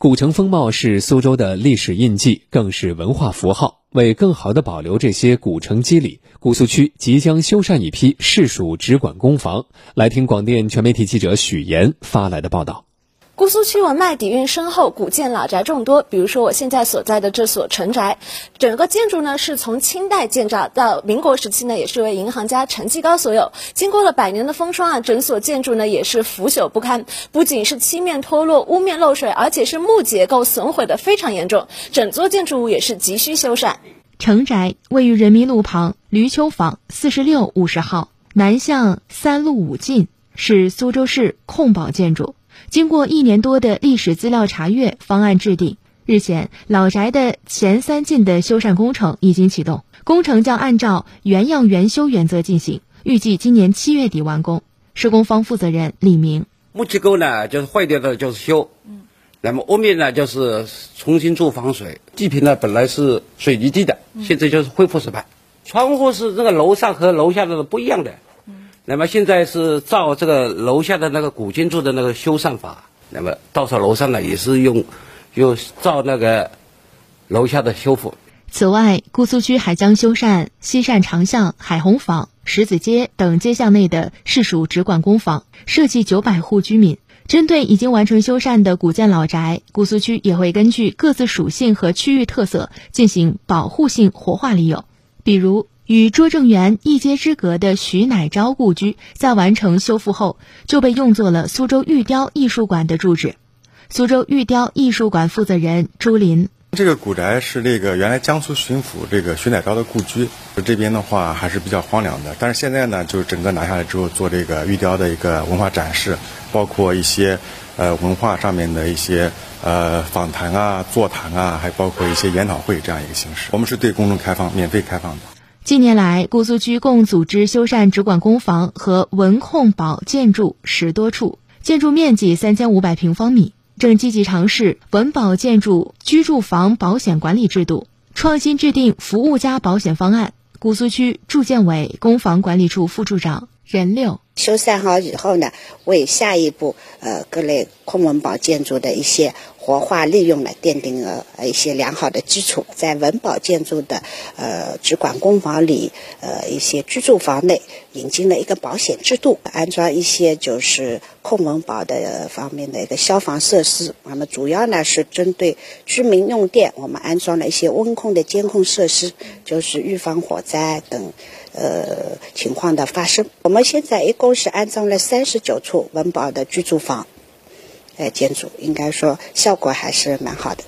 古城风貌是苏州的历史印记，更是文化符号。为更好地保留这些古城肌理，姑苏区即将修缮一批市属直管公房。来听广电全媒体记者许岩发来的报道。姑苏区文脉底蕴深厚，古建老宅众多。比如说我现在所在的这所城宅，整个建筑呢是从清代建造到民国时期呢，也是为银行家陈继高所有。经过了百年的风霜啊，整所建筑呢也是腐朽不堪，不仅是漆面脱落、屋面漏水，而且是木结构损毁的非常严重。整座建筑物也是急需修缮。城宅位于人民路旁闾丘坊四十六五十号，南向三路五进，是苏州市控保建筑。经过一年多的历史资料查阅，方案制定。日前，老宅的前三进的修缮工程已经启动，工程将按照原样原修原则进行，预计今年七月底完工。施工方负责人李明：木结构呢，就是坏掉的，就是修；嗯，那么屋面呢，就是重新做防水。地坪呢，本来是水泥地的，现在就是恢复石板。窗户是这个楼上和楼下的不一样的。那么现在是照这个楼下的那个古建筑的那个修缮法，那么到时候楼上呢也是用，用照那个楼下的修复。此外，姑苏区还将修缮西善长巷、海虹坊、石子街等街巷内的市属直管公房，设计九百户居民。针对已经完成修缮的古建老宅，姑苏区也会根据各自属性和区域特色进行保护性活化利用，比如。与拙政园一街之隔的徐乃昭故居，在完成修复后，就被用作了苏州玉雕艺术馆的住址。苏州玉雕艺术馆负责人朱林：这个古宅是这个原来江苏巡抚这个徐乃昭的故居，这边的话还是比较荒凉的。但是现在呢，就是整个拿下来之后，做这个玉雕的一个文化展示，包括一些呃文化上面的一些呃访谈啊、座谈啊，还包括一些研讨会这样一个形式。我们是对公众开放、免费开放的。近年来，姑苏区共组织修缮直管公房和文控保建筑十多处，建筑面积三千五百平方米，正积极尝试文保建筑居住房保险管理制度，创新制定服务加保险方案。姑苏区住建委公房管理处副处长任六。修缮好以后呢，为下一步呃各类控文保建筑的一些活化利用呢，奠定了一些良好的基础。在文保建筑的呃直管公房里，呃一些居住房内引进了一个保险制度，安装一些就是控文保的方面的一个消防设施。那么主要呢是针对居民用电，我们安装了一些温控的监控设施，就是预防火灾等。呃，情况的发生，我们现在一共是安装了三十九处文保的居住房，呃，建筑应该说效果还是蛮好的。